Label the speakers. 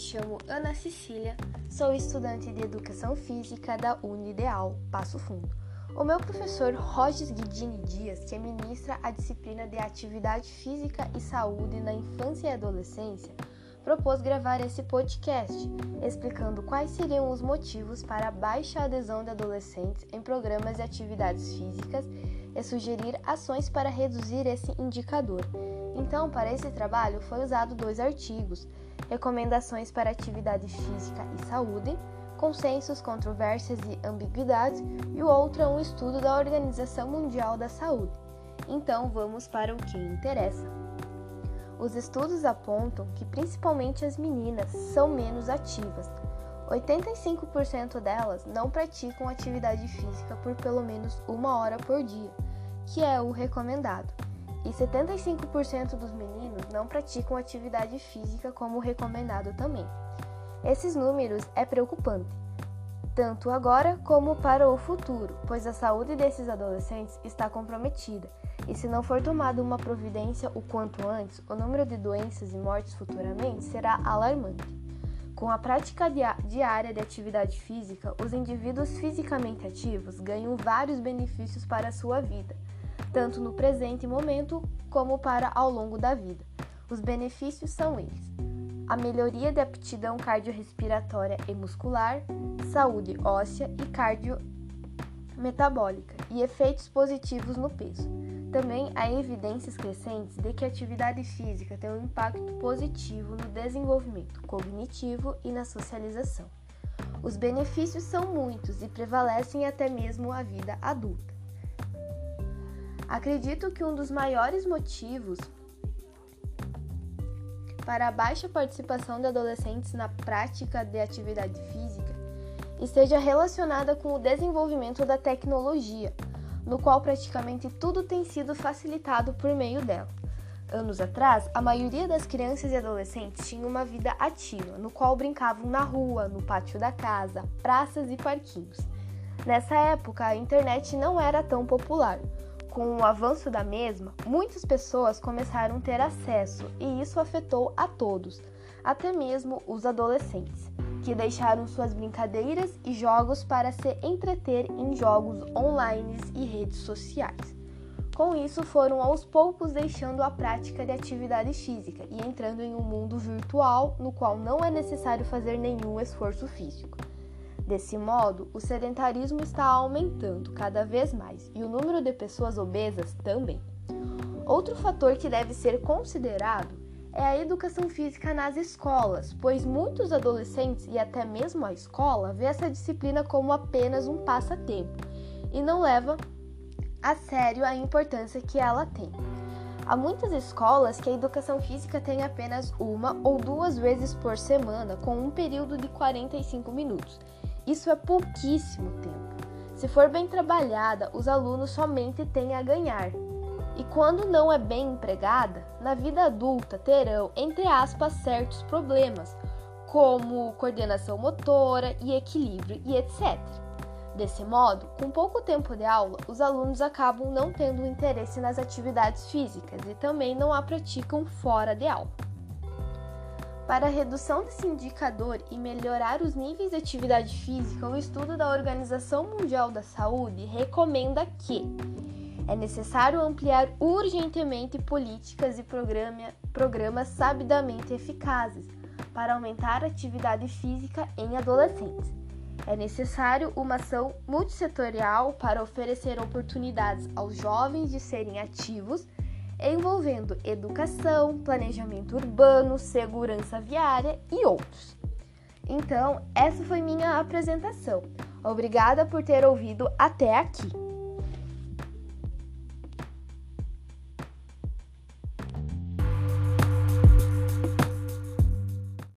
Speaker 1: chamo Ana Cecília, sou estudante de Educação Física da Unideal Passo Fundo. O meu professor Rogers Guidini Dias, que ministra a disciplina de Atividade Física e Saúde na Infância e Adolescência, propôs gravar esse podcast, explicando quais seriam os motivos para a baixa adesão de adolescentes em programas de atividades físicas e sugerir ações para reduzir esse indicador. Então, para esse trabalho, foi usado dois artigos: Recomendações para Atividade Física e Saúde, Consensos, Controvérsias e Ambiguidades, e o outro é um estudo da Organização Mundial da Saúde. Então, vamos para o que interessa. Os estudos apontam que principalmente as meninas são menos ativas. 85% delas não praticam atividade física por pelo menos uma hora por dia, que é o recomendado, e 75% dos meninos não praticam atividade física como recomendado também. Esses números é preocupante, tanto agora como para o futuro, pois a saúde desses adolescentes está comprometida e se não for tomada uma providência o quanto antes, o número de doenças e mortes futuramente será alarmante. Com a prática diária de atividade física, os indivíduos fisicamente ativos ganham vários benefícios para a sua vida, tanto no presente momento como para ao longo da vida. Os benefícios são eles: a melhoria de aptidão cardiorrespiratória e muscular, saúde óssea e cardiometabólica e efeitos positivos no peso. Também há evidências crescentes de que a atividade física tem um impacto positivo no desenvolvimento cognitivo e na socialização. Os benefícios são muitos e prevalecem até mesmo a vida adulta. Acredito que um dos maiores motivos para a baixa participação de adolescentes na prática de atividade física esteja relacionada com o desenvolvimento da tecnologia no qual praticamente tudo tem sido facilitado por meio dela. Anos atrás, a maioria das crianças e adolescentes tinha uma vida ativa, no qual brincavam na rua, no pátio da casa, praças e parquinhos. Nessa época, a internet não era tão popular. Com o avanço da mesma, muitas pessoas começaram a ter acesso e isso afetou a todos, até mesmo os adolescentes que deixaram suas brincadeiras e jogos para se entreter em jogos online e redes sociais. Com isso, foram aos poucos deixando a prática de atividade física e entrando em um mundo virtual no qual não é necessário fazer nenhum esforço físico. Desse modo, o sedentarismo está aumentando cada vez mais e o número de pessoas obesas também. Outro fator que deve ser considerado é a educação física nas escolas, pois muitos adolescentes e até mesmo a escola vê essa disciplina como apenas um passatempo e não leva a sério a importância que ela tem. Há muitas escolas que a educação física tem apenas uma ou duas vezes por semana, com um período de 45 minutos. Isso é pouquíssimo tempo. Se for bem trabalhada, os alunos somente têm a ganhar, e quando não é bem empregada, na vida adulta terão, entre aspas, certos problemas, como coordenação motora e equilíbrio e etc. Desse modo, com pouco tempo de aula, os alunos acabam não tendo interesse nas atividades físicas e também não a praticam fora de aula. Para a redução desse indicador e melhorar os níveis de atividade física, o estudo da Organização Mundial da Saúde recomenda que é necessário ampliar urgentemente políticas e programa, programas sabidamente eficazes para aumentar a atividade física em adolescentes. É necessário uma ação multissetorial para oferecer oportunidades aos jovens de serem ativos, envolvendo educação, planejamento urbano, segurança viária e outros. Então, essa foi minha apresentação. Obrigada por ter ouvido até aqui.